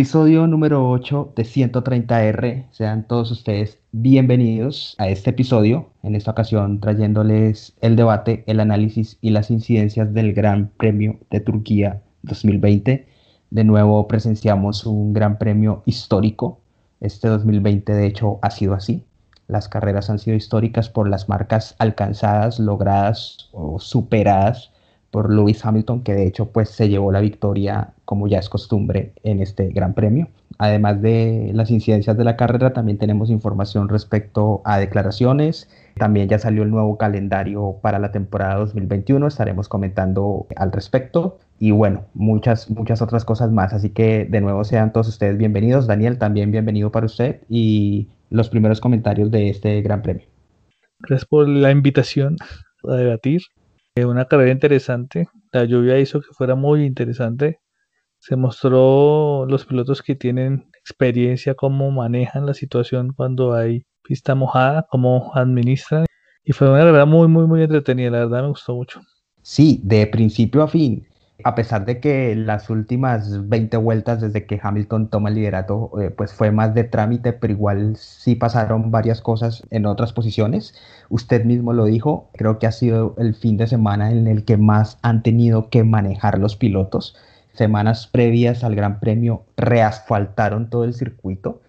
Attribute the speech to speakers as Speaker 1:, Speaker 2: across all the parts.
Speaker 1: Episodio número 8 de 130R. Sean todos ustedes bienvenidos a este episodio. En esta ocasión trayéndoles el debate, el análisis y las incidencias del Gran Premio de Turquía 2020. De nuevo presenciamos un Gran Premio histórico. Este 2020 de hecho ha sido así. Las carreras han sido históricas por las marcas alcanzadas, logradas o superadas por Lewis Hamilton, que de hecho pues se llevó la victoria como ya es costumbre en este Gran Premio. Además de las incidencias de la carrera, también tenemos información respecto a declaraciones. También ya salió el nuevo calendario para la temporada 2021, estaremos comentando al respecto. Y bueno, muchas, muchas otras cosas más. Así que de nuevo sean todos ustedes bienvenidos. Daniel, también bienvenido para usted y los primeros comentarios de este Gran Premio.
Speaker 2: Gracias por la invitación a debatir una carrera interesante. La lluvia hizo que fuera muy interesante. Se mostró los pilotos que tienen experiencia, cómo manejan la situación cuando hay pista mojada, cómo administran. Y fue una carrera muy, muy, muy entretenida. La verdad me gustó mucho.
Speaker 1: Sí, de principio a fin a pesar de que las últimas 20 vueltas desde que Hamilton toma el liderato, eh, pues fue más de trámite, pero igual sí pasaron varias cosas en otras posiciones. Usted mismo lo dijo, creo que ha sido el fin de semana en el que más han tenido que manejar los pilotos. Semanas previas al Gran Premio reasfaltaron todo el circuito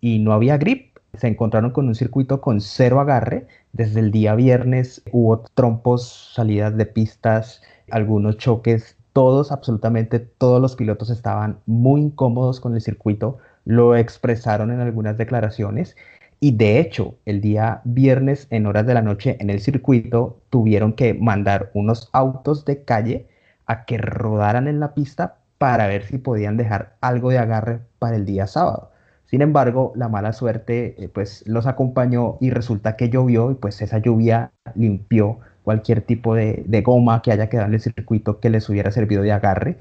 Speaker 1: y no había grip. Se encontraron con un circuito con cero agarre. Desde el día viernes hubo trompos, salidas de pistas, algunos choques todos, absolutamente todos los pilotos estaban muy incómodos con el circuito, lo expresaron en algunas declaraciones y de hecho el día viernes en horas de la noche en el circuito tuvieron que mandar unos autos de calle a que rodaran en la pista para ver si podían dejar algo de agarre para el día sábado. Sin embargo, la mala suerte eh, pues los acompañó y resulta que llovió y pues esa lluvia limpió cualquier tipo de, goma que haya quedado en el circuito que les hubiera servido de agarre.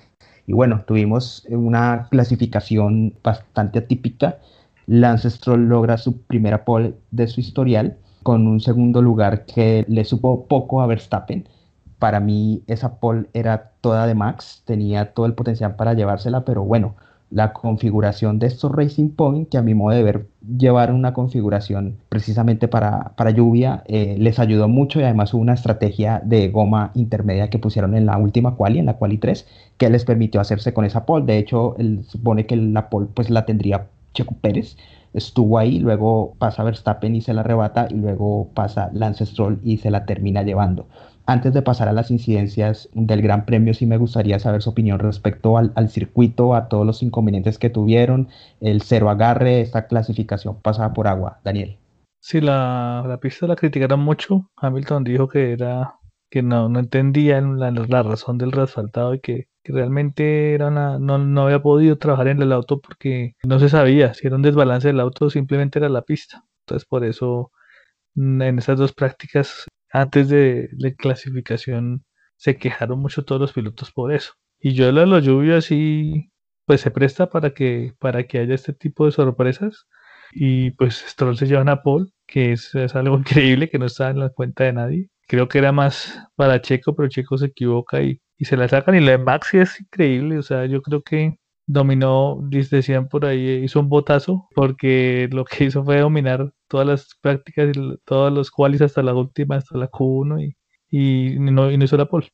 Speaker 1: Y bueno, tuvimos una clasificación bastante atípica. Lance Stroll logra su primera pole de su historial con un segundo lugar que le supo poco a Verstappen. Para mí esa pole era toda de Max, tenía todo el potencial para llevársela, pero bueno, la configuración de estos Racing Point, que a mi modo de ver llevar una configuración precisamente para, para lluvia, eh, les ayudó mucho y además hubo una estrategia de goma intermedia que pusieron en la última quali, en la quali 3, que les permitió hacerse con esa pole. De hecho, él supone que la pole pues la tendría Checo Pérez, estuvo ahí, luego pasa Verstappen y se la arrebata y luego pasa Lance Stroll y se la termina llevando. Antes de pasar a las incidencias del Gran Premio, sí me gustaría saber su opinión respecto al, circuito, a todos los inconvenientes que tuvieron, el cero agarre, esta clasificación pasada por agua. Daniel.
Speaker 2: Sí, la, la pista la criticaron mucho. Hamilton dijo que era que no, no entendía la, la razón del resfaltado y que, realmente era no, no había podido trabajar en el auto porque no se sabía si era un desbalance del auto o simplemente era la pista. Entonces por eso en esas dos prácticas antes de, la clasificación se quejaron mucho todos los pilotos por eso. Y yo la, la lluvia sí, pues se presta para que, para que haya este tipo de sorpresas. Y pues Stroll se lleva a Paul, que es, algo increíble que no está en la cuenta de nadie. Creo que era más para Checo, pero Checo se equivoca y, y se la sacan. Y la de Maxi es increíble. O sea, yo creo que dominó, decían por ahí, hizo un botazo, porque lo que hizo fue dominar todas las prácticas y todos los qualis hasta la última, hasta la Q1 y, no, y no hizo la pole.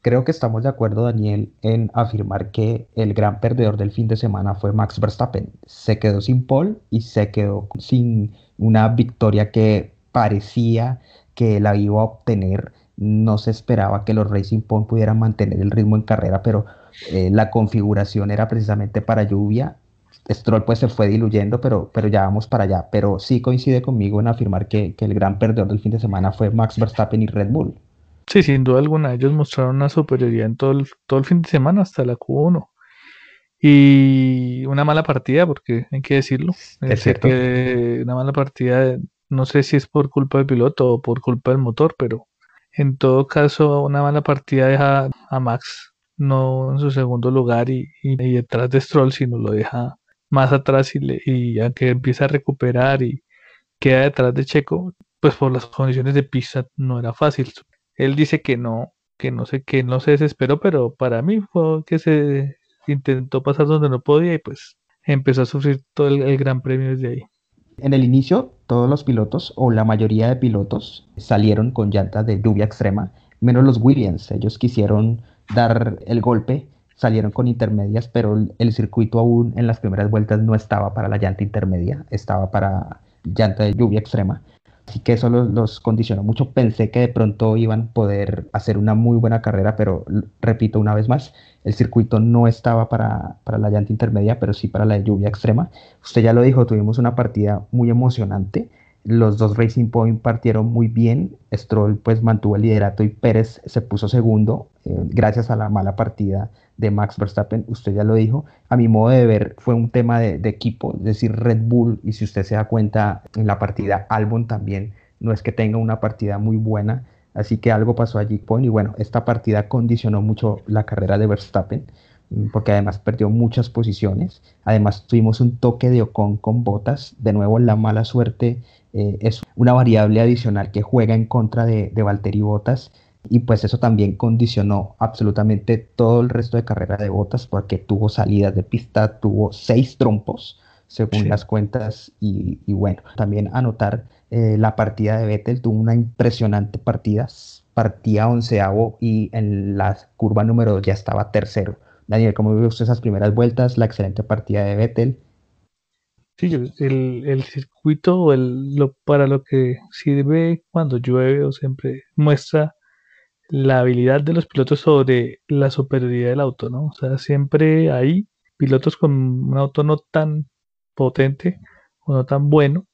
Speaker 1: Creo que estamos de acuerdo, Daniel, en afirmar que el gran perdedor del fin de semana fue Max Verstappen. Se quedó sin pole y se quedó sin una victoria que parecía que la iba a obtener. No se esperaba que los Racing Point pudieran mantener el ritmo en carrera, pero eh, la configuración era precisamente para lluvia. Stroll pues se fue diluyendo, pero, pero ya vamos para allá. Pero sí coincide conmigo en afirmar que, el gran perdedor del fin de semana fue Max Verstappen y Red Bull.
Speaker 2: Sí, sin duda alguna, ellos mostraron una superioridad en todo el, todo el fin de semana hasta la Q1. Y una mala partida, porque hay que decirlo. Es cierto. una mala partida, no sé si es por culpa del piloto o por culpa del motor, pero en todo caso, una mala partida deja a Max no en su segundo lugar y, detrás de Stroll, sino lo deja más atrás y, le, y aunque empieza a recuperar y queda detrás de Checo, pues por las condiciones de pista no era fácil. Él dice que no, que no sé, que no se desesperó, pero para mí fue que se intentó pasar donde no podía y pues empezó a sufrir todo el, Gran Premio desde ahí.
Speaker 1: En el inicio, todos los pilotos o la mayoría de pilotos salieron con llantas de lluvia extrema, menos los Williams. Ellos quisieron dar el golpe, salieron con intermedias, pero el circuito aún en las primeras vueltas no estaba para la llanta intermedia, estaba para llanta de lluvia extrema. Así que eso los, condicionó mucho. Pensé que de pronto iban a poder hacer una muy buena carrera, pero repito una vez más, el circuito no estaba para, para la llanta intermedia, pero sí para la lluvia extrema. Usted ya lo dijo, tuvimos una partida muy emocionante. Los dos Racing Point partieron muy bien. Stroll pues mantuvo el liderato y Pérez se puso segundo eh, gracias a la mala partida de Max Verstappen. Usted ya lo dijo. A mi modo de ver fue un tema de, equipo, es decir, Red Bull y si usted se da cuenta en la partida Albon también no es que tenga una partida muy buena. Así que algo pasó allí y bueno, esta partida condicionó mucho la carrera de Verstappen mm, porque además perdió muchas posiciones. Además tuvimos un toque de Ocon con botas. De nuevo la mala suerte eh, es una variable adicional que juega en contra de, de Valtteri Bottas y pues eso también condicionó absolutamente todo el resto de carrera de Bottas porque tuvo salidas de pista, tuvo seis trompos según las cuentas y, bueno, también anotar eh, la partida de Vettel, tuvo una impresionante partida, partía onceavo y en la curva número dos ya estaba tercero. Daniel, ¿cómo vio usted esas primeras vueltas? La excelente partida de Vettel.
Speaker 2: Sí, el, el circuito el, lo, para lo que sirve cuando llueve o siempre muestra la habilidad de los pilotos sobre la superioridad del auto, ¿no? O sea, siempre hay pilotos con un auto no tan potente o no tan bueno,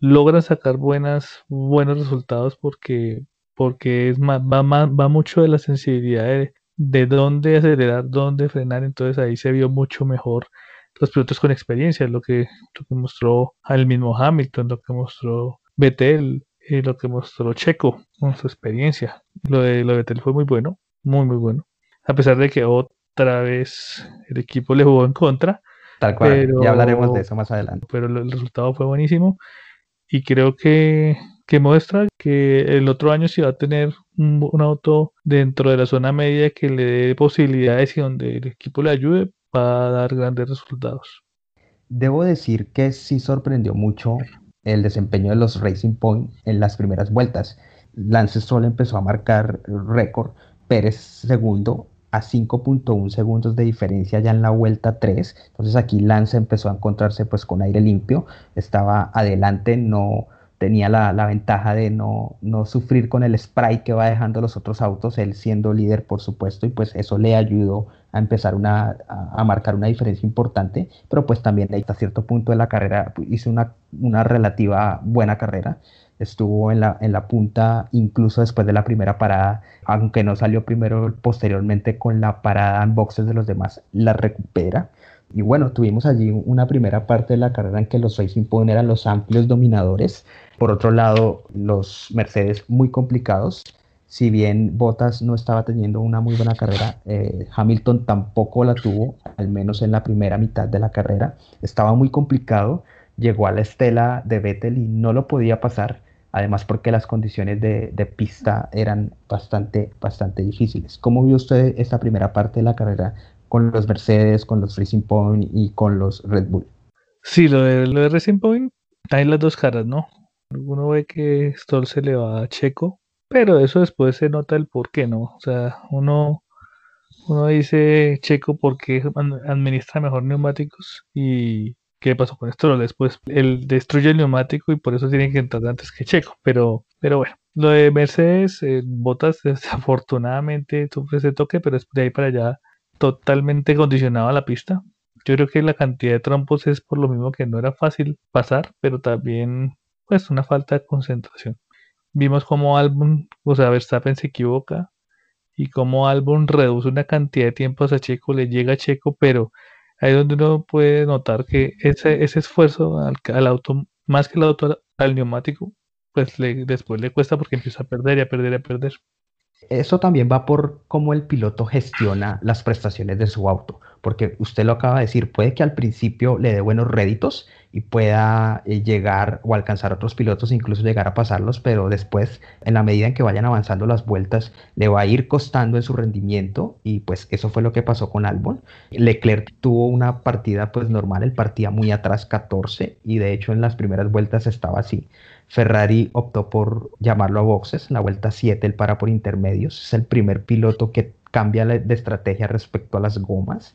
Speaker 2: logran sacar buenas, buenos resultados porque, porque es más, va, va mucho de la sensibilidad de, de dónde acelerar, dónde frenar, entonces ahí se vio mucho mejor los pilotos con experiencia, lo que, lo que mostró al mismo Hamilton, lo que mostró Vettel, y lo que mostró Checo con su experiencia. Lo de, lo de Vettel fue muy bueno, muy muy bueno. A pesar de que otra vez el equipo le jugó en contra.
Speaker 1: Tal cual, ya hablaremos de eso más adelante.
Speaker 2: Pero el, resultado fue buenísimo y creo que, que, muestra que el otro año sí va a tener un, un, auto dentro de la zona media que le dé posibilidades y donde el equipo le ayude va dar grandes resultados.
Speaker 1: Debo decir que sí sorprendió mucho el desempeño de los Racing Point en las primeras vueltas. Lance Stroll empezó a marcar récord, Pérez segundo a 5.1 segundos de diferencia ya en la vuelta 3. Entonces aquí Lance empezó a encontrarse pues con aire limpio, estaba adelante, no tenía la, ventaja de no, no, sufrir con el spray que va dejando los otros autos, él siendo líder por supuesto, y pues eso le ayudó a empezar una, a, marcar una diferencia importante, pero pues también hasta cierto punto de la carrera hizo una, una relativa buena carrera, estuvo en la, en la punta incluso después de la primera parada, aunque no salió primero, posteriormente con la parada en boxes de los demás, la recupera. Y bueno, tuvimos allí una primera parte de la carrera en que los Racing Point eran los amplios dominadores, por otro lado, los Mercedes muy complicados. Si bien Bottas no estaba teniendo una muy buena carrera, eh, Hamilton tampoco la tuvo, al menos en la primera mitad de la carrera. Estaba muy complicado. Llegó a la estela de Vettel y no lo podía pasar, además porque las condiciones de, de pista eran bastante, bastante difíciles. ¿Cómo vio usted esta primera parte de la carrera con los Mercedes, con los Racing Point y con los Red Bull?
Speaker 2: Sí, lo de, lo de Racing Point, hay las dos caras, ¿no? Uno ve que Stoll se le va a Checo, pero eso después se nota el por qué, ¿no? O sea, uno, uno dice Checo porque administra mejor neumáticos y qué pasó con Stroll. Después él destruye el neumático y por eso tiene que entrar antes que Checo. Pero, pero bueno, lo de Mercedes, eh, Botas desafortunadamente sufre ese toque, pero es de ahí para allá totalmente condicionado a la pista. Yo creo que la cantidad de trompos es por lo mismo que no era fácil pasar, pero también pues una falta de concentración. Vimos cómo Albon, o sea, Verstappen se equivoca y cómo Albon reduce una cantidad de tiempo a Checo, le llega a Checo, pero ahí es donde uno puede notar que ese, ese esfuerzo al, auto, más que el auto al, neumático, pues le, después le cuesta porque empieza a perder y a perder y a perder.
Speaker 1: Eso también va por cómo el piloto gestiona las prestaciones de su auto, porque usted lo acaba de decir, puede que al principio le dé buenos réditos y pueda eh, llegar o alcanzar a otros pilotos, incluso llegar a pasarlos, pero después, en la medida en que vayan avanzando las vueltas, le va a ir costando en su rendimiento y pues eso fue lo que pasó con Albon. Leclerc tuvo una partida pues normal, él partía muy atrás 14 y de hecho en las primeras vueltas estaba así. Ferrari optó por llamarlo a boxes, en la vuelta 7 él para por intermedios, es el primer piloto que cambia de estrategia respecto a las gomas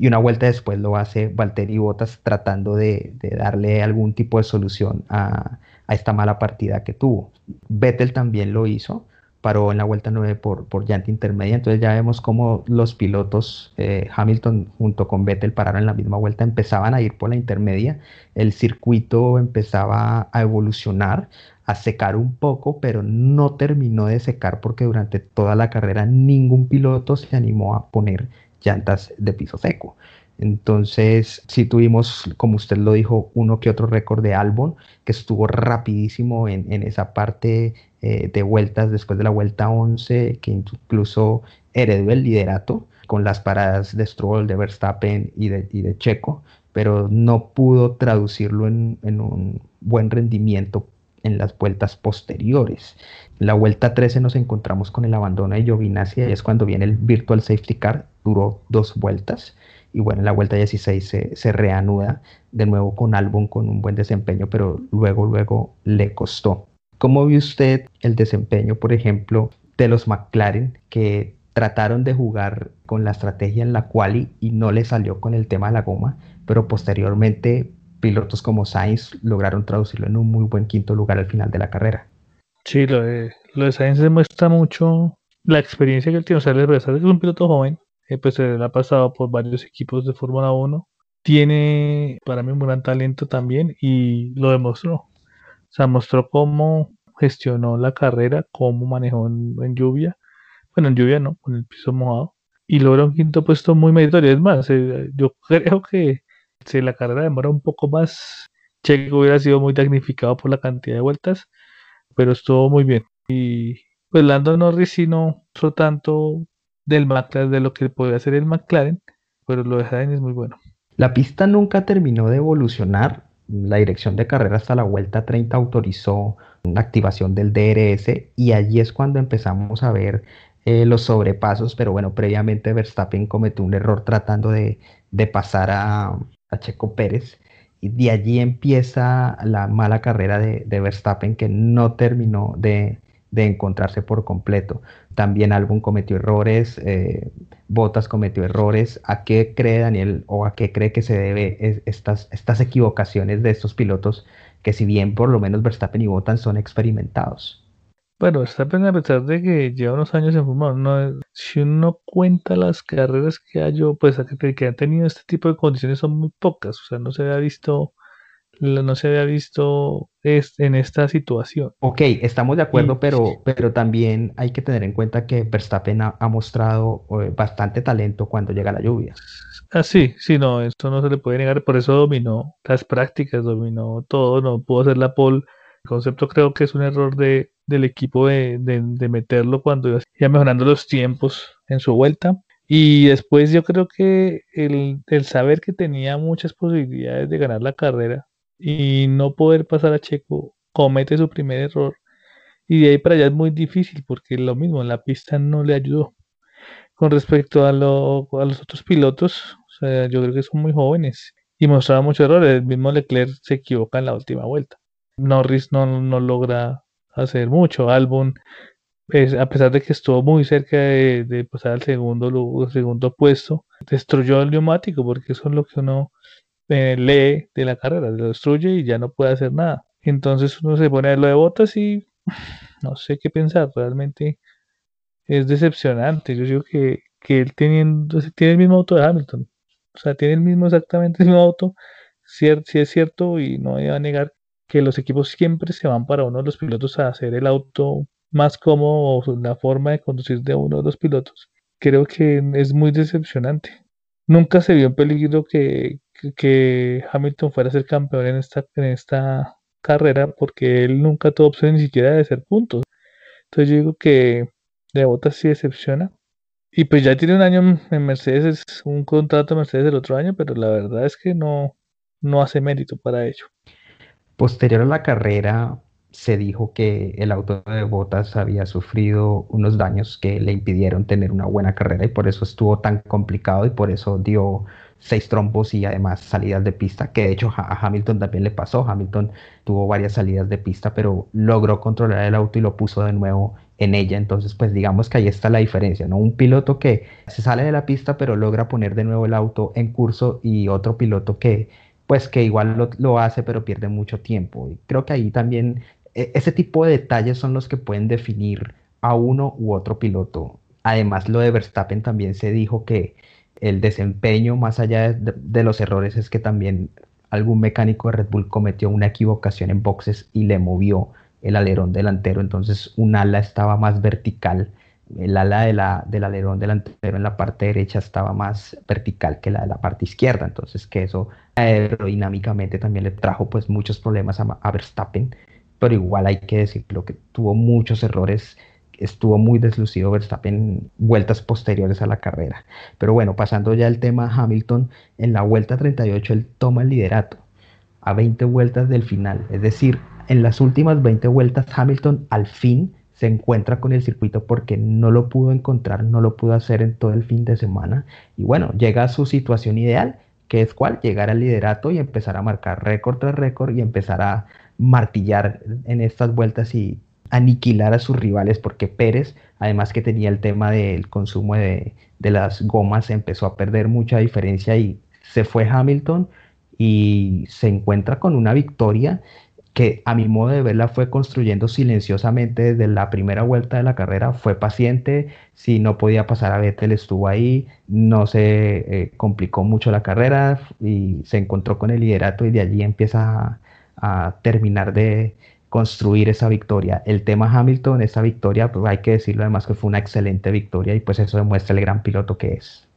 Speaker 1: y una vuelta después lo hace Valtteri Bottas tratando de, darle algún tipo de solución a, esta mala partida que tuvo. Vettel también lo hizo, paró en la vuelta 9 por, por llanta intermedia, entonces ya vemos cómo los pilotos eh, Hamilton junto con Vettel pararon en la misma vuelta, empezaban a ir por la intermedia, el circuito empezaba a evolucionar, a secar un poco, pero no terminó de secar porque durante toda la carrera ningún piloto se animó a poner llantas de piso seco. Entonces, sí tuvimos, como usted lo dijo, uno que otro récord de Albon, que estuvo rapidísimo en, esa parte eh, de vueltas después de la vuelta 11, que incluso heredó el liderato con las paradas de Stroll, de Verstappen y de, de Checo, pero no pudo traducirlo en, en un buen rendimiento en las vueltas posteriores. En la vuelta 13 nos encontramos con el abandono de Giovinazzi y es cuando viene el Virtual Safety Car, duró dos vueltas y bueno, en la vuelta 16 se, se reanuda de nuevo con Albon con un buen desempeño, pero luego, luego le costó. ¿Cómo vio usted el desempeño, por ejemplo, de los McLaren que trataron de jugar con la estrategia en la quali y no le salió con el tema de la goma, pero posteriormente pilotos como Sainz lograron traducirlo en un muy buen quinto lugar al final de la carrera.
Speaker 2: Sí, lo de, lo de Sainz demuestra mucho la experiencia que él tiene. O sea, es un piloto joven, eh, pues él ha pasado por varios equipos de Fórmula 1. Tiene para mí un gran talento también y lo demostró. O sea, mostró cómo gestionó la carrera, cómo manejó en, lluvia. Bueno, en lluvia no, con el piso mojado. Y logró un quinto puesto muy meritorio. Es más, eh, yo creo que si la carrera demora un poco más, Checo hubiera sido muy damnificado por la cantidad de vueltas, pero estuvo muy bien. Y pues Lando Norris sí no hizo tanto del McLaren de lo que podía hacer el McLaren, pero lo de Sainz es muy bueno.
Speaker 1: La pista nunca terminó de evolucionar. La dirección de carrera hasta la vuelta 30 autorizó la activación del DRS y allí es cuando empezamos a ver eh, los sobrepasos, pero bueno, previamente Verstappen cometió un error tratando de, de pasar a, a Checo Pérez. Y de allí empieza la mala carrera de, Verstappen que no terminó de, encontrarse por completo. También Albon cometió errores, eh, Bottas cometió errores. ¿A qué cree Daniel o a qué cree que se debe estas, estas equivocaciones de estos pilotos que si bien por lo menos Verstappen y Bottas son experimentados?
Speaker 2: Bueno, Verstappen a pesar de que lleva unos años en Fórmula si uno cuenta las carreras que ha yo, pues que, que han tenido este tipo de condiciones son muy pocas, o sea, no se había visto, no se había visto en esta situación.
Speaker 1: Ok, estamos de acuerdo, pero, pero también hay que tener en cuenta que Verstappen ha, mostrado eh, bastante talento cuando llega la lluvia.
Speaker 2: Ah, sí, sí, no, esto no se le puede negar, por eso dominó las prácticas, dominó todo, no pudo hacer la pole. El concepto creo que es un error de, del equipo de, meterlo cuando iba mejorando los tiempos en su vuelta. Y después yo creo que el, saber que tenía muchas posibilidades de ganar la carrera y no poder pasar a Checo, comete su primer error. Y de ahí para allá es muy difícil porque lo mismo, la pista no le ayudó. Con respecto a, lo, a los otros pilotos, o sea, yo creo que son muy jóvenes y mostraban muchos errores. El mismo Leclerc se equivoca en la última vuelta. Norris no, no logra hacer mucho. Albon, pues, a pesar de que estuvo muy cerca de, pasar al segundo, segundo puesto, destruyó el neumático, porque eso es lo que uno eh, lee de la carrera, lo destruye y ya no puede hacer nada. Entonces uno se pone a lo de botas y no sé qué pensar, realmente es decepcionante. Yo digo que, que él teniendo, tiene el mismo auto de Hamilton, o sea, tiene el mismo, exactamente el mismo auto, si es cierto, y no iba a negar que los equipos siempre se van para uno de los pilotos a hacer el auto más cómodo o la forma de conducir de uno de los pilotos. Creo que es muy decepcionante. Nunca se vio en peligro que, que, Hamilton fuera a ser campeón en esta, en esta carrera porque él nunca tuvo opción ni siquiera de ser puntos. Entonces yo digo que de Bottas sí decepciona. Y pues ya tiene un año en Mercedes, un contrato en Mercedes el otro año, pero la verdad es que no, no hace mérito para ello.
Speaker 1: Posterior a la carrera, se dijo que el auto de Bottas había sufrido unos daños que le impidieron tener una buena carrera y por eso estuvo tan complicado y por eso dio seis trompos y además salidas de pista, que de hecho a Hamilton también le pasó. Hamilton tuvo varias salidas de pista, pero logró controlar el auto y lo puso de nuevo en ella. Entonces, pues digamos que ahí está la diferencia, ¿no? Un piloto que se sale de la pista, pero logra poner de nuevo el auto en curso y otro piloto que pues que igual lo, lo hace, pero pierde mucho tiempo. Y creo que ahí también e, ese tipo de detalles son los que pueden definir a uno u otro piloto. Además, lo de Verstappen también se dijo que el desempeño, más allá de, los errores, es que también algún mecánico de Red Bull cometió una equivocación en boxes y le movió el alerón delantero, entonces un ala estaba más vertical, el ala de la, del alerón delantero en la parte derecha estaba más vertical que la de la parte izquierda, entonces que eso aerodinámicamente también le trajo pues muchos problemas a Verstappen. Pero igual hay que decirlo que tuvo muchos errores, estuvo muy deslucido Verstappen en vueltas posteriores a la carrera. Pero bueno, pasando ya al tema Hamilton, en la vuelta 38 él toma el liderato a 20 vueltas del final, es decir, en las últimas 20 vueltas Hamilton al fin se encuentra con el circuito porque no lo pudo encontrar, no lo pudo hacer en todo el fin de semana. Y bueno, llega a su situación ideal, que es cuál, llegar al liderato y empezar a marcar récord tras récord y empezar a, martillar en estas vueltas y aniquilar a sus rivales porque Pérez, además que tenía el tema del consumo de, las gomas, empezó a perder mucha diferencia y se fue Hamilton y se encuentra con una victoria que a mi modo de verla fue construyendo silenciosamente desde la primera vuelta de la carrera, fue paciente, si no podía pasar a Vettel estuvo ahí, no se eh, complicó mucho la carrera y se encontró con el liderato y de allí empieza a terminar de construir esa victoria. El tema Hamilton, esa victoria, pues hay que decirlo además que fue una excelente victoria y pues eso demuestra el gran piloto que es.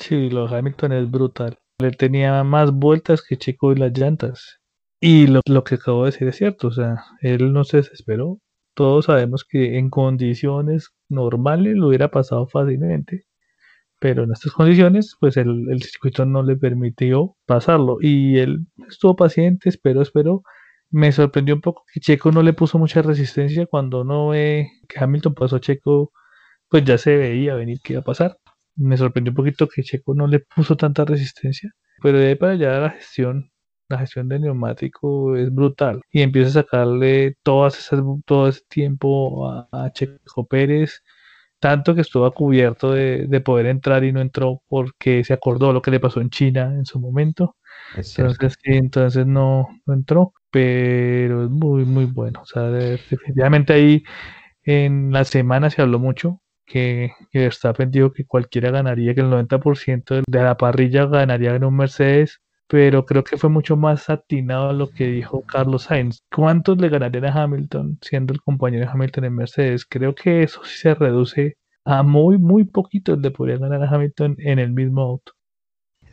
Speaker 2: Sí, lo Hamilton es brutal. Él tenía más vueltas que Checo y las llantas. Y lo, lo que acabo de decir es cierto, o sea, él no se desesperó. Todos sabemos que en condiciones normales lo hubiera pasado fácilmente pero en estas condiciones, pues el, el, circuito no le permitió pasarlo y él estuvo paciente, esperó, esperó. Me sorprendió un poco que Checo no le puso mucha resistencia cuando no ve que Hamilton pasó a Checo, pues ya se veía venir que iba a pasar. Me sorprendió un poquito que Checo no le puso tanta resistencia, pero de ahí para allá la gestión, la gestión del neumático es brutal y empieza a sacarle todas esas, todo ese tiempo a, a Checo Pérez tanto que estuvo cubierto de, poder entrar y no entró porque se acordó lo que le pasó en China en su momento. Entonces, entonces no, entró, pero es muy, muy bueno. O sea, definitivamente ahí en la semana se habló mucho que, que Verstappen dijo que cualquiera ganaría, que el 90% de la parrilla ganaría en un Mercedes pero creo que fue mucho más atinado lo que dijo Carlos Sainz. ¿Cuántos le ganarían a Hamilton siendo el compañero de Hamilton en Mercedes? Creo que eso sí se reduce a muy, muy poquito le podría ganar a Hamilton en el mismo auto.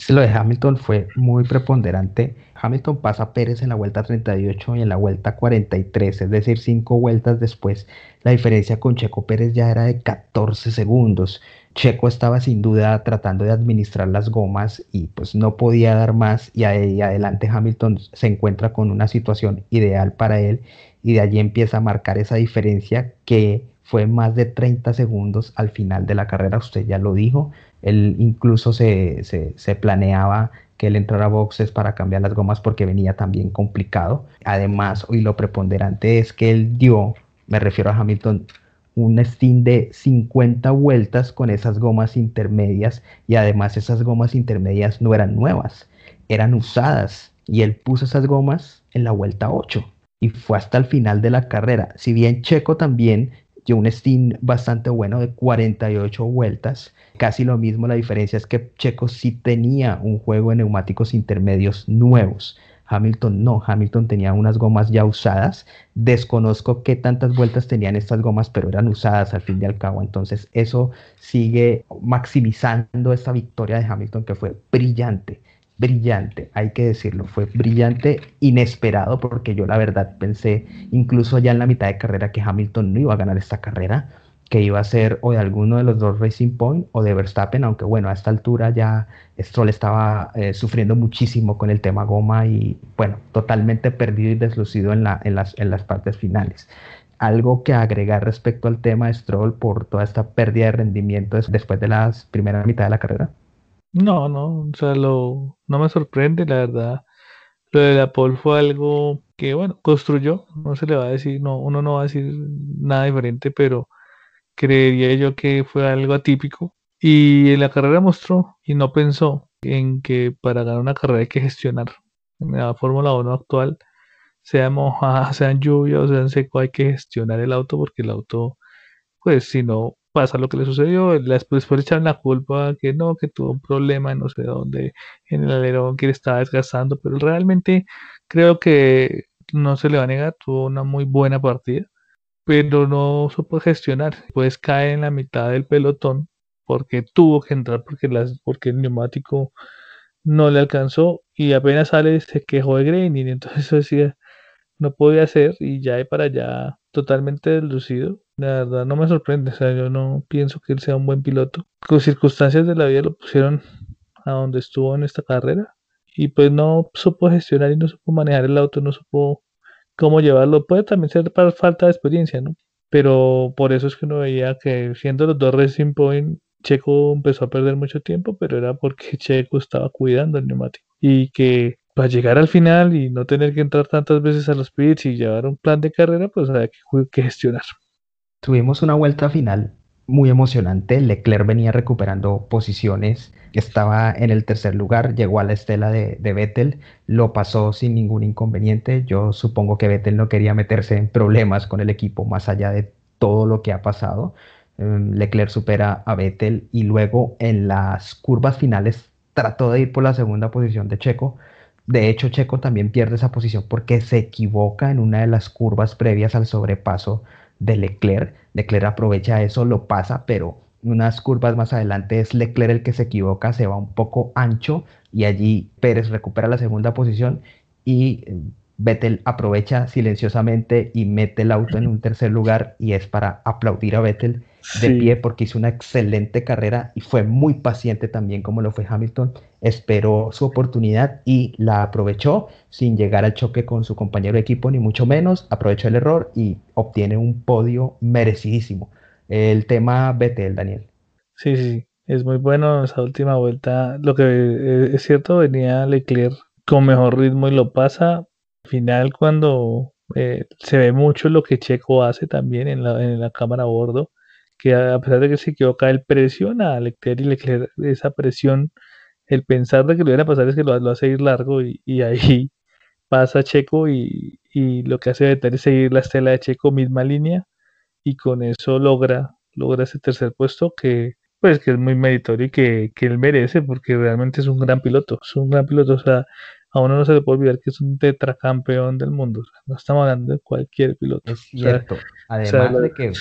Speaker 1: Lo de Hamilton fue muy preponderante. Hamilton pasa a Pérez en la vuelta 38 y en la vuelta 43, es decir, cinco vueltas después. La diferencia con Checo Pérez ya era de 14 segundos. Checo estaba sin duda tratando de administrar las gomas y pues no podía dar más y adelante Hamilton se encuentra con una situación ideal para él y de allí empieza a marcar esa diferencia que fue más de 30 segundos al final de la carrera, usted ya lo dijo, él incluso se, se, planeaba que él entrara a boxes para cambiar las gomas porque venía también complicado. Además, hoy lo preponderante es que él dio, me refiero a Hamilton, un steam de 50 vueltas con esas gomas intermedias y además esas gomas intermedias no eran nuevas, eran usadas y él puso esas gomas en la vuelta 8 y fue hasta el final de la carrera. Si bien Checo también dio un steam bastante bueno de 48 vueltas, casi lo mismo, la diferencia es que Checo sí tenía un juego de neumáticos intermedios nuevos. Hamilton no, Hamilton tenía unas gomas ya usadas. Desconozco qué tantas vueltas tenían estas gomas, pero eran usadas al fin y al cabo. Entonces eso sigue maximizando esta victoria de Hamilton que fue brillante, brillante, hay que decirlo. Fue brillante, inesperado, porque yo la verdad pensé incluso ya en la mitad de carrera que Hamilton no iba a ganar esta carrera. Que iba a ser o de alguno de los dos Racing Point o de Verstappen, aunque bueno, a esta altura ya Stroll estaba eh, sufriendo muchísimo con el tema goma y bueno, totalmente perdido y deslucido en, la, en, las, en las partes finales. Algo que agregar respecto al tema de Stroll por toda esta pérdida de rendimiento después de la primera mitad de la carrera.
Speaker 2: No, no, o sea, lo, no me sorprende, la verdad. Lo de la pole fue algo que, bueno, construyó, no se le va a decir, no, uno no va a decir nada diferente, pero creería yo que fue algo atípico. Y en la carrera mostró y no pensó en que para ganar una carrera hay que gestionar. En la Fórmula 1 actual, sea mojada, sea en lluvia o sea en seco, hay que gestionar el auto porque el auto, pues si no pasa lo que le sucedió, después, le echan la culpa que no, que tuvo un problema no sé dónde, en el alerón que le estaba desgastando, pero realmente creo que no se le va a negar, tuvo una muy buena partida pero no supo gestionar. Pues cae en la mitad del pelotón porque tuvo que entrar porque, las, porque el neumático no le alcanzó y apenas sale se quejó de Graining, entonces eso decía, no podía hacer y ya de para allá totalmente deslucido. La verdad no me sorprende, o sea, yo no pienso que él sea un buen piloto. Con circunstancias de la vida lo pusieron a donde estuvo en esta carrera y pues no supo gestionar y no supo manejar el auto, no supo cómo llevarlo. Puede también ser para falta de experiencia, ¿no? Pero por eso es que uno veía que siendo los dos Racing Point, Checo empezó a perder mucho tiempo, pero era porque Checo estaba cuidando el neumático. Y que para llegar al final y no tener que entrar tantas veces a los pits y llevar un plan de carrera, pues había que, que gestionar.
Speaker 1: Tuvimos una vuelta final muy emocionante. Leclerc venía recuperando posiciones, estaba en el tercer lugar, llegó a la estela de, de, Vettel, lo pasó sin ningún inconveniente. Yo supongo que Vettel no quería meterse en problemas con el equipo más allá de todo lo que ha pasado. Em, Leclerc supera a Vettel y luego en las curvas finales trató de ir por la segunda posición de Checo. De hecho, Checo también pierde esa posición porque se equivoca en una de las curvas previas al sobrepaso de Leclerc. Leclerc aprovecha eso, lo pasa, pero unas curvas más adelante es Leclerc el que se equivoca, se va un poco ancho y allí Pérez recupera la segunda posición y eh, Vettel aprovecha silenciosamente y mete el auto en un tercer lugar y es para aplaudir a Vettel de pie porque hizo una excelente carrera y fue muy paciente también como lo fue Hamilton. Esperó su oportunidad y la aprovechó sin llegar al choque con su compañero de equipo, ni mucho menos. Aprovechó el error y obtiene un podio merecidísimo. El tema Vettel, Daniel.
Speaker 2: Sí, sí, es muy bueno esa última vuelta. Lo que eh, es cierto, venía Leclerc con mejor ritmo y lo pasa. Al final, cuando eh, se ve mucho lo que Checo hace también en la, en la cámara a bordo que a pesar de que se equivoca, él presiona a Leclerc y Leclerc, esa presión, el pensar de que lo iban a pasar es que lo, hace ir largo y, ahí pasa Checo y, lo que hace Vettel es seguir la estela de Checo, misma línea, y con eso logra, logra ese tercer puesto que pues que es muy meritorio y que, él merece porque realmente es un gran piloto, es un gran piloto, o sea, a uno no se le puede olvidar que es un tetracampeón del mundo, no estamos hablando de cualquier piloto.
Speaker 1: Es cierto, además de que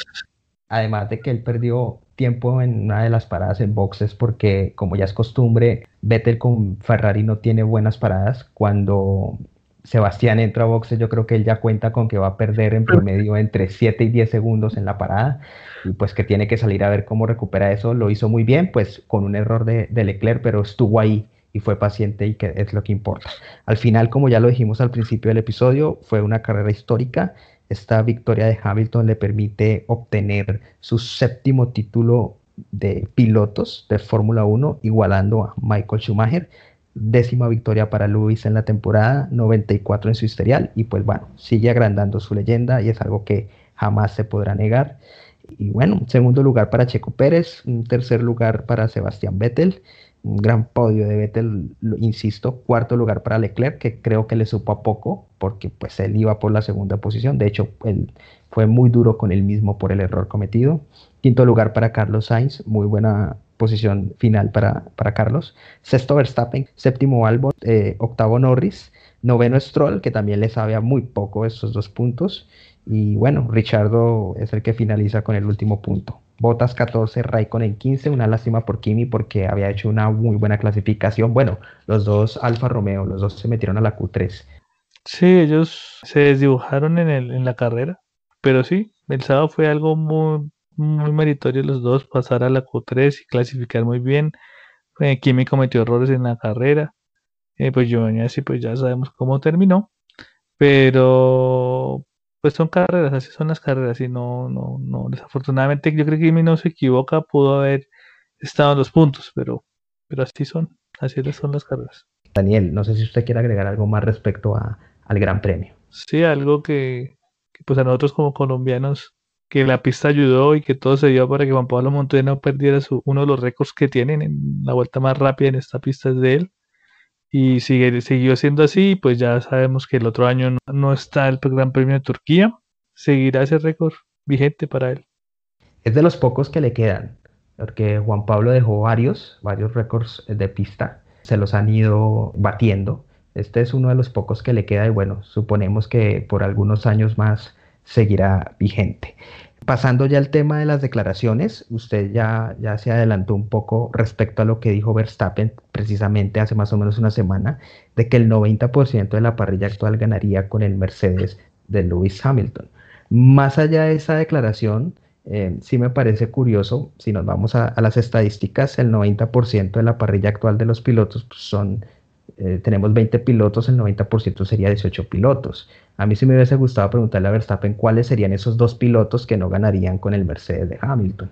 Speaker 1: Además de que él perdió tiempo en una de las paradas en boxes porque, como ya es costumbre, Vettel con Ferrari no tiene buenas paradas. Cuando Sebastián entra a boxes, yo creo que él ya cuenta con que va a perder en promedio entre 7 y 10 segundos en la parada y pues que tiene que salir a ver cómo recupera eso. Lo hizo muy bien, pues con un error de, de Leclerc, pero estuvo ahí y fue paciente y que es lo que importa. Al final, como ya lo dijimos al principio del episodio, fue una carrera histórica esta victoria de Hamilton le permite obtener su séptimo título de pilotos de Fórmula 1, igualando a Michael Schumacher. Décima victoria para Lewis en la temporada, 94 en su historial y pues bueno, sigue agrandando su leyenda y es algo que jamás se podrá negar. Y bueno, segundo lugar para Checo Pérez, un tercer lugar para Sebastián Vettel un gran podio de Vettel, insisto, cuarto lugar para Leclerc, que creo que le supo a poco, porque pues él iba por la segunda posición, de hecho él fue muy duro con él mismo por el error cometido. Quinto lugar para Carlos Sainz, muy buena posición final para, para Carlos. Sexto Verstappen, séptimo Albon, eh, octavo Norris, noveno Stroll, que también le sabe a muy poco esos dos puntos. Y bueno, Richardo es el que finaliza con el último punto. Botas 14, Raikkonen 15, una lástima por Kimi porque había hecho una muy buena clasificación. Bueno, los dos Alfa Romeo, los dos se metieron a la Q3.
Speaker 2: Sí, ellos se desdibujaron en, el, en la carrera, pero sí, el sábado fue algo muy, muy meritorio los dos pasar a la Q3 y clasificar muy bien. Eh, Kimi cometió errores en la carrera. Eh, pues así pues ya sabemos cómo terminó. Pero pues son carreras, así son las carreras y no, no, no, desafortunadamente yo creo que Kimi no se equivoca, pudo haber estado en los puntos, pero, pero así son, así son las carreras.
Speaker 1: Daniel, no sé si usted quiere agregar algo más respecto a, al Gran Premio.
Speaker 2: Sí, algo que, pues a nosotros como colombianos, que la pista ayudó y que todo se dio para que Juan Pablo Montoya no perdiera su, uno de los récords que tienen en la vuelta más rápida en esta pista es de él. Y sigue, siguió siendo así, pues ya sabemos que el otro año no, está el Gran Premio de Turquía. Seguirá ese récord vigente para él.
Speaker 1: Es de los pocos que le quedan, porque Juan Pablo dejó varios, varios récords de pista, se los han ido batiendo. Este es uno de los pocos que le queda y bueno, suponemos que por algunos años más seguirá vigente. Pasando ya al tema de las declaraciones, usted ya, ya se adelantó un poco respecto a lo que dijo Verstappen precisamente hace más o menos una semana, de que el 90% de la parrilla actual ganaría con el Mercedes de Lewis Hamilton. Más allá de esa declaración, eh, sí me parece curioso, si nos vamos a, las estadísticas, el 90% de la parrilla actual de los pilotos pues, son eh, tenemos 20 pilotos, el 90% sería 18 pilotos. A mí sí me hubiese gustado preguntarle a Verstappen cuáles serían esos dos pilotos que no ganarían con el Mercedes de Hamilton.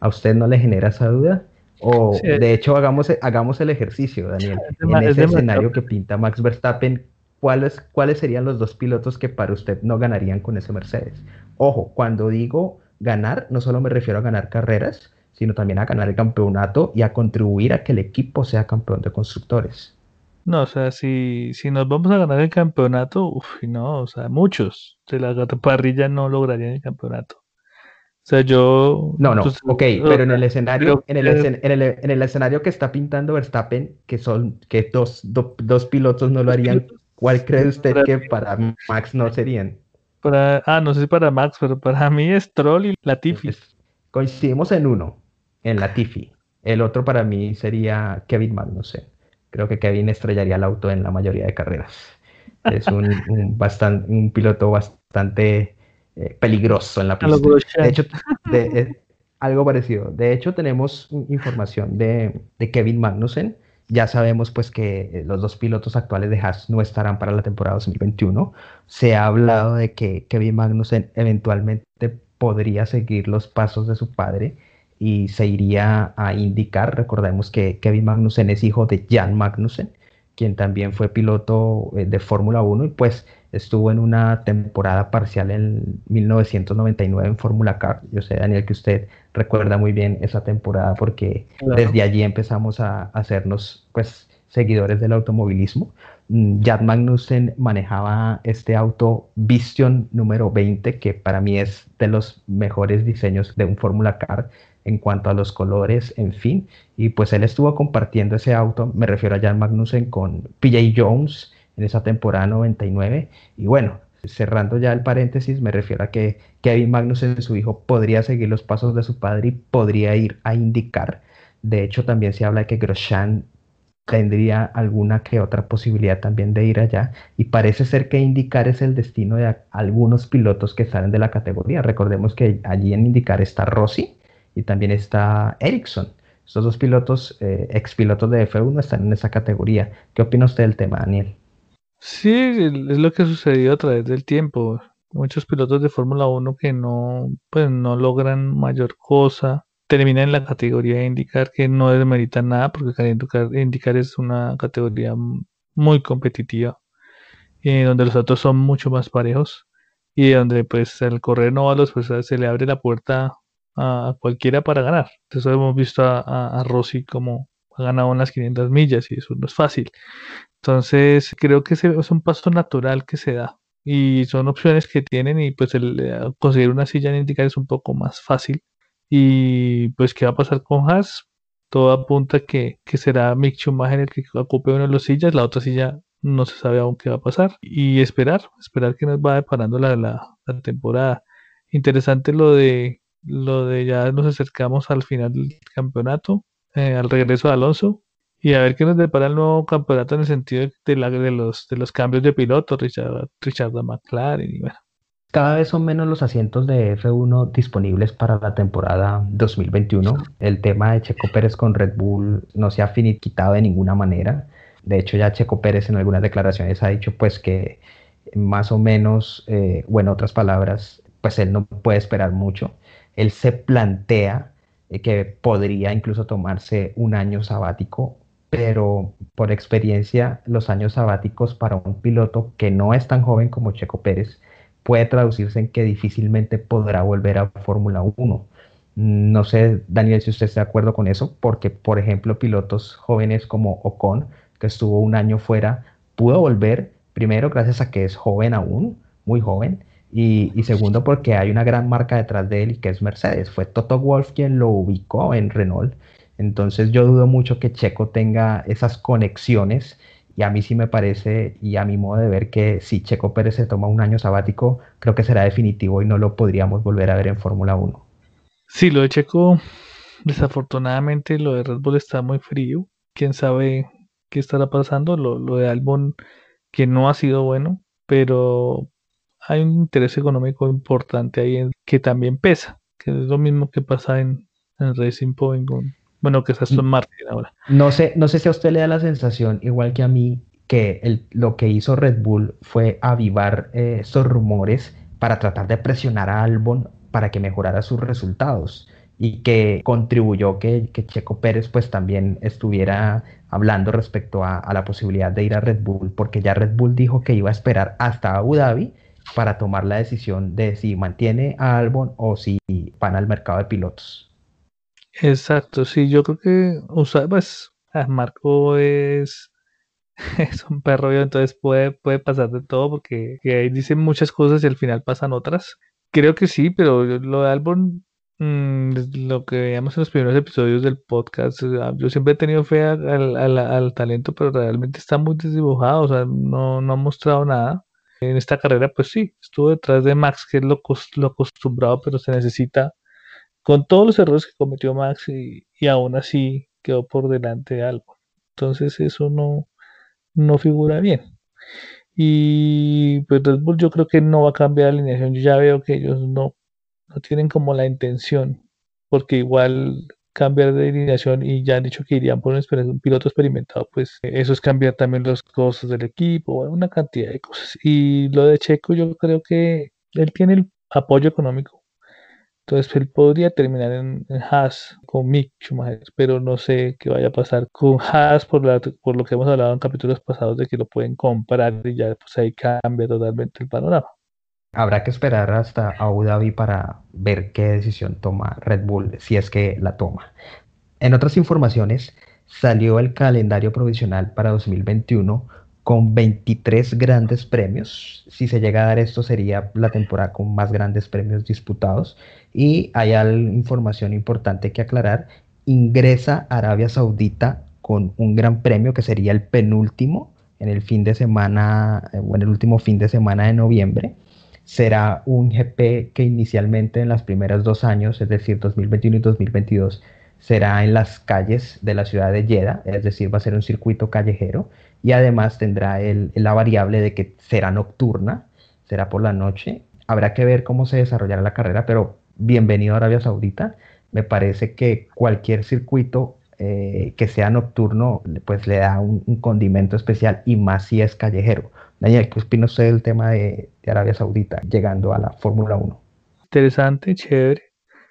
Speaker 1: ¿A usted no le genera esa duda? O de hecho hagamos, hagamos el ejercicio, Daniel. en ese escenario que pinta Max Verstappen, ¿cuáles, ¿cuáles serían los dos pilotos que para usted no ganarían con ese Mercedes? Ojo, cuando digo ganar, no solo me refiero a ganar carreras, sino también a ganar el campeonato y a contribuir a que el equipo sea campeón de constructores.
Speaker 2: No, o sea, si, si nos vamos a ganar el campeonato, uff, no, o sea, muchos de la parrilla no lograrían el campeonato. O sea, yo...
Speaker 1: No, no, ok, pero en el escenario, en el, en, el, escenario que está pintando Verstappen, que son, que dos, dos pilotos no lo harían, ¿cuál cree usted que para Max no serían?
Speaker 2: Para, ah, no sé si para Max, pero para mí es Troll y Latifi.
Speaker 1: coincidimos en uno, en Latifi. El otro para mí sería Kevin Magnussen creo que Kevin estrellaría el auto en la mayoría de carreras. Es un, un, un piloto bastante eh, peligroso en la pista. De hecho, algo parecido. De hecho, tenemos información de, de, Kevin Magnussen. Ya sabemos pues que eh, los dos pilotos actuales de Haas no estarán para la temporada 2021. Se ha hablado de que Kevin Magnussen eventualmente podría seguir los pasos de su padre y se iría a indicar. Recordemos que Kevin Magnussen es hijo de Jan Magnussen, quien también fue piloto eh, de Fórmula 1 y pues estuvo en una temporada parcial en 1999 en Fórmula Car. Yo sé, Daniel, que usted recuerda muy bien esa temporada porque desde allí empezamos a hacernos pues seguidores del automovilismo. Mm, Jan Magnussen manejaba este auto Vision número 20, que para mí es de los mejores diseños de un Fórmula Car en cuanto a los colores, en fin. Y pues él estuvo compartiendo ese auto, me refiero a Jan Magnussen con PJ Jones en esa temporada 99. Y bueno, cerrando ya el paréntesis, me refiero a que Kevin Magnussen, su hijo, podría seguir los pasos de su padre y podría ir a indicar. De hecho, también se habla de que Grosjean tendría alguna que otra posibilidad también de ir allá y parece ser que indicar es el destino de algunos pilotos que salen de la categoría. Recordemos que allí en indicar está Rossi, y también está Ericsson. Estos dos pilotos, eh, ex pilotos de F1, están en esa categoría. ¿Qué opina usted del tema, Daniel?
Speaker 2: Sí, es lo que sucedió a través del tiempo. Muchos pilotos de Fórmula 1 que no, pues, no logran mayor cosa, terminan en la categoría de indicar que no desmeritan nada, porque indicar es una categoría muy competitiva, eh, donde los autos son mucho más parejos y donde pues el correr no los pues se le abre la puerta a cualquiera para ganar. Entonces hemos visto a, Rossi como ha ganado unas 500 millas y eso no es fácil. Entonces creo que es un paso natural que se da y son opciones que tienen y pues el, eh, conseguir una silla en indicar es un poco más fácil. Y pues qué va a pasar con Haas, todo apunta que, que será Mick Schumacher el que ocupe una de las sillas, la otra silla no se sabe aún qué va a pasar y esperar, esperar que nos va deparando la, la temporada. Interesante lo de lo de ya nos acercamos al final del campeonato, eh, al regreso de Alonso, y a ver qué nos depara el nuevo campeonato en el sentido de, la, de, los, de los cambios de piloto, Richard, Richard McLaren, y bueno.
Speaker 1: Cada vez son menos los asientos de F1 disponibles para la temporada 2021. El tema de Checo Pérez con Red Bull no se ha finiquitado de ninguna manera. De hecho, ya Checo Pérez en algunas declaraciones ha dicho pues que más o menos, eh, o en otras palabras, pues él no puede esperar mucho. Él se plantea eh, que podría incluso tomarse un año sabático, pero por experiencia los años sabáticos para un piloto que no es tan joven como Checo Pérez puede traducirse en que difícilmente podrá volver a Fórmula 1. No sé, Daniel, si usted está de acuerdo con eso, porque, por ejemplo, pilotos jóvenes como Ocon, que estuvo un año fuera, pudo volver, primero gracias a que es joven aún, muy joven, y, segundo porque hay una gran marca detrás de él que es Mercedes. Fue Toto Wolf quien lo ubicó en Renault. Entonces yo dudo mucho que Checo tenga esas conexiones y a mí sí me parece, y a mi modo de ver, que si Checo Pérez se toma un año sabático, creo que será definitivo y no lo podríamos volver a ver en Fórmula 1.
Speaker 2: Sí, lo de Checo, desafortunadamente lo de Red Bull está muy frío. Quién sabe qué estará pasando. Lo, lo de Albon, que no ha sido bueno, pero hay un interés económico importante ahí que también pesa, que es lo mismo que pasa en, en Racing Point bueno, que es Aston Martin ahora.
Speaker 1: No sé, no sé si a usted le da la sensación, igual que a mí, que el, lo que hizo Red Bull fue avivar eh, estos rumores para tratar de presionar a Albon para que mejorara sus resultados y que contribuyó que, que Checo Pérez pues también estuviera hablando respecto a, a, la posibilidad de ir a Red Bull, porque ya Red Bull dijo que iba a esperar hasta Abu Dhabi para tomar la decisión de si mantiene a Albon o si van al mercado de pilotos.
Speaker 2: Exacto, sí, yo creo que pues, Marco es, un perro, entonces puede, puede pasar de todo porque ahí dicen muchas cosas y al final pasan otras. Creo que sí, pero lo de Albon, mm, lo que veíamos en los primeros episodios del podcast, yo siempre he tenido fe al, al, talento, pero realmente está muy desdibujado, o sea, no, no ha mostrado nada. En esta carrera, pues sí, estuvo detrás de Max, que es lo, lo acostumbrado, pero se necesita con todos los errores que cometió Max y, aún así quedó por delante de algo. Entonces eso no, no figura bien. Y pues Red Bull yo creo que no va a cambiar la alineación. Yo ya veo que ellos no, no tienen como la intención, porque igual cambiar de alineación y ya han dicho que irían por un, piloto experimentado, pues eso es cambiar también los costos del equipo, una cantidad de cosas. Y lo de Checo yo creo que él tiene el apoyo económico entonces él podría terminar en, Haas con Mick Schumacher, pero no sé qué vaya a pasar con Haas por, por lo que hemos hablado en capítulos pasados de que lo pueden comprar y ya pues ahí cambia totalmente el panorama.
Speaker 1: Habrá que esperar hasta Abu Dhabi para ver qué decisión toma Red Bull, si es que la toma. En otras informaciones, salió el calendario provisional para 2021 con 23 grandes premios. Si se llega a dar esto, sería la temporada con más grandes premios disputados. Y hay información importante que aclarar. Ingresa Arabia Saudita con un gran premio que sería el penúltimo en el fin de semana, eh, o en el último fin de semana de noviembre. Será un GP que inicialmente en las primeras dos años, es decir, 2021 y 2022, será en las calles de la ciudad de Jeddah, es decir, va a ser un circuito callejero y además tendrá la variable de que será nocturna, será por la noche. Habrá que ver cómo se desarrollará la carrera, pero bienvenido a Arabia Saudita. Me parece que cualquier circuito eh, que sea nocturno, pues le da un, condimento especial y más si es callejero. Daniel, ¿qué opina usted del tema de, Arabia Saudita llegando a la Fórmula 1?
Speaker 2: Interesante, chévere.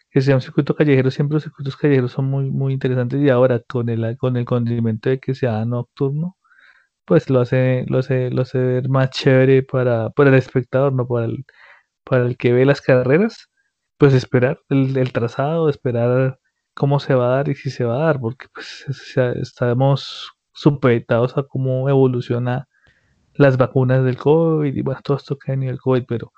Speaker 2: Que sea un circuito callejero, siempre los circuitos callejeros son muy, muy interesantes. Y ahora con el, con el condimento de que sea nocturno, pues lo hace, lo hace, lo hace ver más chévere para, para el espectador, no para el, para el que ve las carreras, pues esperar el, trazado, esperar cómo se va a dar y si se va a dar, porque pues estamos supeditados a cómo evoluciona las vacunas del COVID y bueno, todo esto que ha venido el COVID, pero,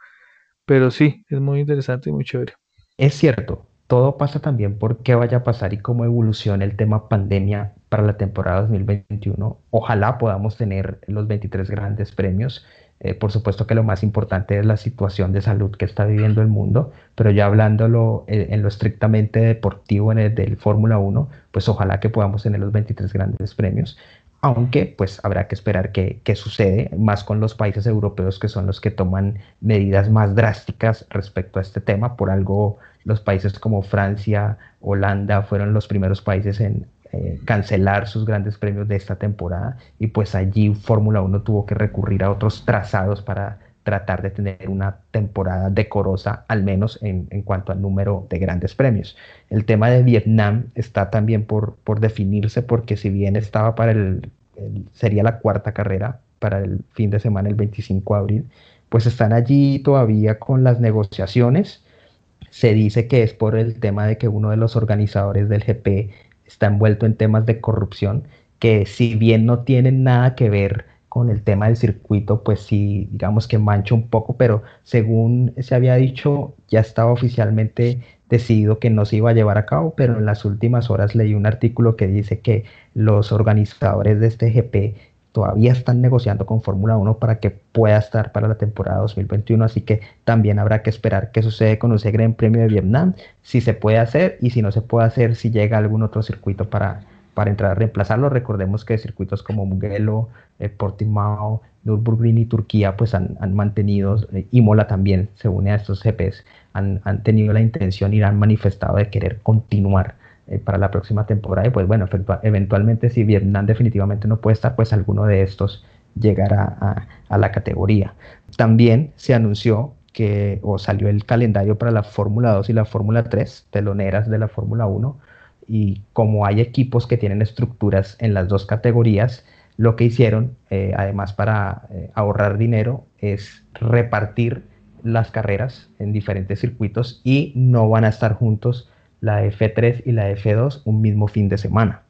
Speaker 2: pero sí, es muy interesante y muy chévere.
Speaker 1: Es cierto, todo pasa también por qué vaya a pasar y cómo evoluciona el tema pandemia para la temporada 2021. Ojalá podamos tener los 23 grandes premios. Eh, por supuesto que lo más importante es la situación de salud que está viviendo el mundo, pero ya hablándolo eh, en, lo estrictamente deportivo en el del Fórmula 1, pues ojalá que podamos tener los 23 grandes premios. Aunque pues habrá que esperar qué, sucede, más con los países europeos que son los que toman medidas más drásticas respecto a este tema. Por algo los países como Francia, Holanda fueron los primeros países en eh, cancelar sus grandes premios de esta temporada y pues allí Fórmula 1 tuvo que recurrir a otros trazados para tratar de tener una temporada decorosa, al menos en, cuanto al número de grandes premios. El tema de Vietnam está también por, por definirse porque si bien estaba para el, sería la cuarta carrera para el fin de semana, el 25 de abril, pues están allí todavía con las negociaciones. Se dice que es por el tema de que uno de los organizadores del GP está envuelto en temas de corrupción, que si bien no tienen nada que ver con el tema del circuito, pues sí, digamos que mancha un poco, pero según se había dicho, ya estaba oficialmente decidido que no se iba a llevar a cabo, pero en las últimas horas leí un artículo que dice que los organizadores de este GP todavía están negociando con Fórmula 1 para que pueda estar para la temporada 2021, así que también habrá que esperar qué sucede con ese Gran Premio de Vietnam, si se puede hacer y si no se puede hacer, si llega algún otro circuito para, para entrar a reemplazarlo. Recordemos que circuitos como Mugello, eh, Portimao, Nürburgring y Turquía pues han, mantenido, eh, Imola también se une a estos GPs, han, tenido la intención y han manifestado de querer continuar eh, para la próxima temporada y pues bueno, eventualmente si Vietnam definitivamente no puede estar, pues alguno de estos llegará a, a la categoría. También se anunció que o salió el calendario para la Fórmula 2 y la Fórmula 3, teloneras de la Fórmula 1, y como hay equipos que tienen estructuras en las dos categorías, lo que hicieron, eh, además para eh, ahorrar dinero, es repartir las carreras en diferentes circuitos y no van a estar juntos la F3 y la F2 un mismo fin de semana.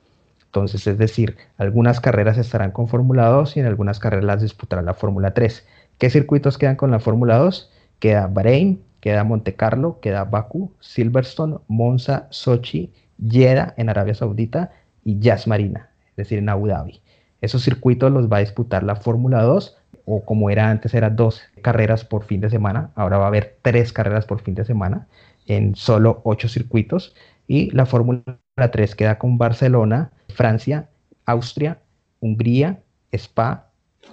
Speaker 1: Entonces, es decir, algunas carreras estarán con Fórmula 2 y en algunas carreras las disputará la Fórmula 3. ¿Qué circuitos quedan con la Fórmula 2? Queda Bahrein, queda Monte Carlo, queda Baku, Silverstone, Monza, Sochi, Jeddah en Arabia Saudita y Yas Marina, es decir, en Abu Dhabi. Esos circuitos los va a disputar la Fórmula 2 o como era antes, eran dos carreras por fin de semana, ahora va a haber tres carreras por fin de semana en solo ocho circuitos y la Fórmula 3 queda con Barcelona, Francia, Austria, Hungría, Spa,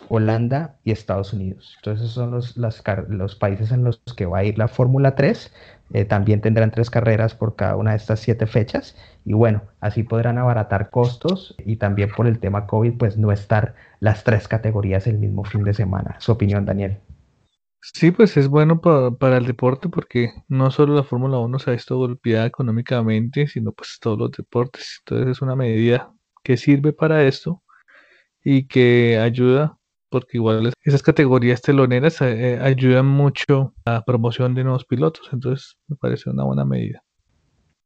Speaker 1: Holanda y Estados Unidos. Entonces esos son los, los países en los que va a ir la Fórmula 3. Eh, también tendrán tres carreras por cada una de estas siete fechas y bueno, así podrán abaratar costos y también por el tema COVID, pues no estar las tres categorías el mismo fin de semana. Su opinión, Daniel.
Speaker 2: Sí, pues es bueno para, el deporte porque no solo la Fórmula 1 se ha visto golpeada económicamente, sino pues todos los deportes. Entonces es una medida que sirve para esto y que ayuda porque igual esas categorías teloneras eh, ayudan mucho a la promoción de nuevos pilotos, entonces me parece una buena medida.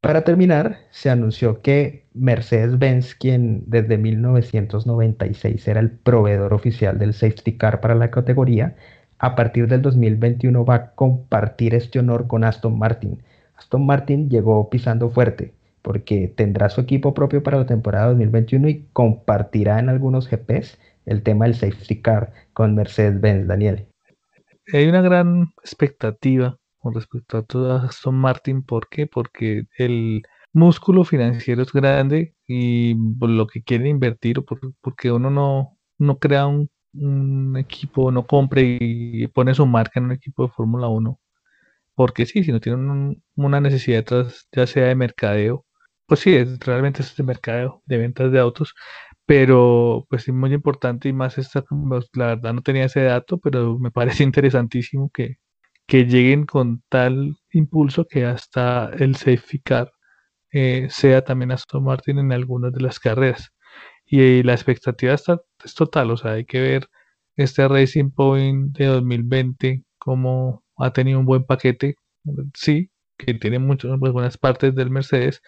Speaker 1: Para terminar, se anunció que Mercedes-Benz, quien desde 1996 era el proveedor oficial del safety car para la categoría, a partir del 2021 va a compartir este honor con Aston Martin. Aston Martin llegó pisando fuerte porque tendrá su equipo propio para la temporada 2021 y compartirá en algunos GPs el tema del safety car con Mercedes-Benz, Daniel.
Speaker 2: Hay una gran expectativa con respecto a todo Aston Martin. ¿Por qué? Porque el músculo financiero es grande y por lo que quiere invertir, porque uno no, no crea un, equipo, no compre y pone su marca en un equipo de Fórmula 1. Porque sí, si no tiene una necesidad ya sea de mercadeo, pues sí, es, realmente es de mercadeo, de ventas de autos, pero pues es muy importante y más esta, pues, la verdad no tenía ese dato, pero me parece interesantísimo que, que lleguen con tal impulso que hasta el safety car eh, sea también Aston Martin en algunas de las carreras. Y, la expectativa está, es total, o sea, hay que ver este Racing Point de 2020 como ha tenido un buen paquete, sí, que tiene muchas pues, buenas partes del Mercedes,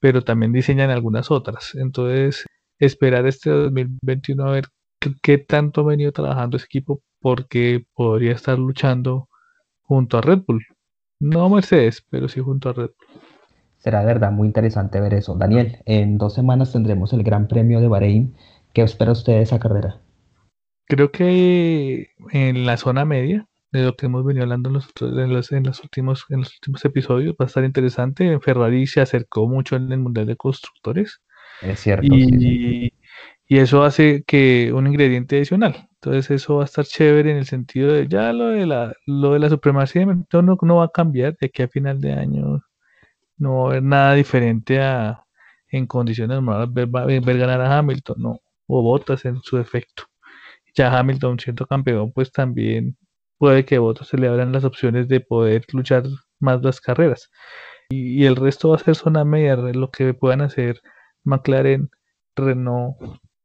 Speaker 2: pero también diseñan algunas otras. Entonces, esperar este 2021 a ver qué, tanto ha venido trabajando ese equipo porque podría estar luchando junto a Red Bull. No Mercedes, pero sí junto a Red Bull.
Speaker 1: Será de verdad muy interesante ver eso. Daniel, en dos semanas tendremos el Gran Premio de Bahrein. ¿Qué espera usted de esa carrera?
Speaker 2: Creo que en la zona media, de lo que hemos venido hablando en los, en los, últimos, en los últimos episodios, va a estar interesante. Ferrari se acercó mucho en el Mundial de Constructores
Speaker 1: es cierto.
Speaker 2: Y, y eso hace que un ingrediente adicional. Entonces eso va a estar chévere en el sentido de ya lo de la, lo de la supremacía no, no va a cambiar de aquí a final de año. No va a haber nada diferente a en condiciones normales ver, ganar a Hamilton, no, o Botas en su efecto. Ya Hamilton siendo campeón, pues también puede que Botas se le abran las opciones de poder luchar más las carreras. Y, y el resto va a ser zona media, lo que puedan hacer McLaren, Renault,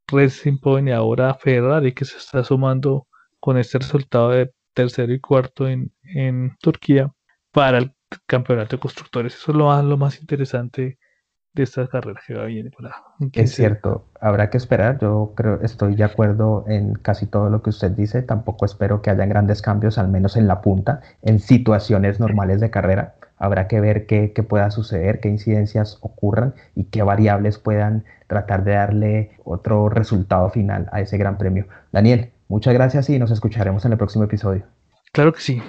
Speaker 2: Racing Point y ahora Ferrari que se está sumando con este resultado de tercero y cuarto en, en Turquía para el campeonato de constructores. Eso es lo, lo más interesante de esta carrera que va bien.
Speaker 1: Es cierto, habrá que esperar. Yo creo, estoy de acuerdo en casi todo lo que usted dice. Tampoco espero que haya grandes cambios, al menos en la punta, en situaciones normales de carrera. Habrá que ver qué, pueda suceder, qué incidencias ocurran y qué variables puedan tratar de darle otro resultado final a ese gran premio. Daniel, muchas gracias y nos escucharemos en el próximo episodio.
Speaker 2: Claro que sí.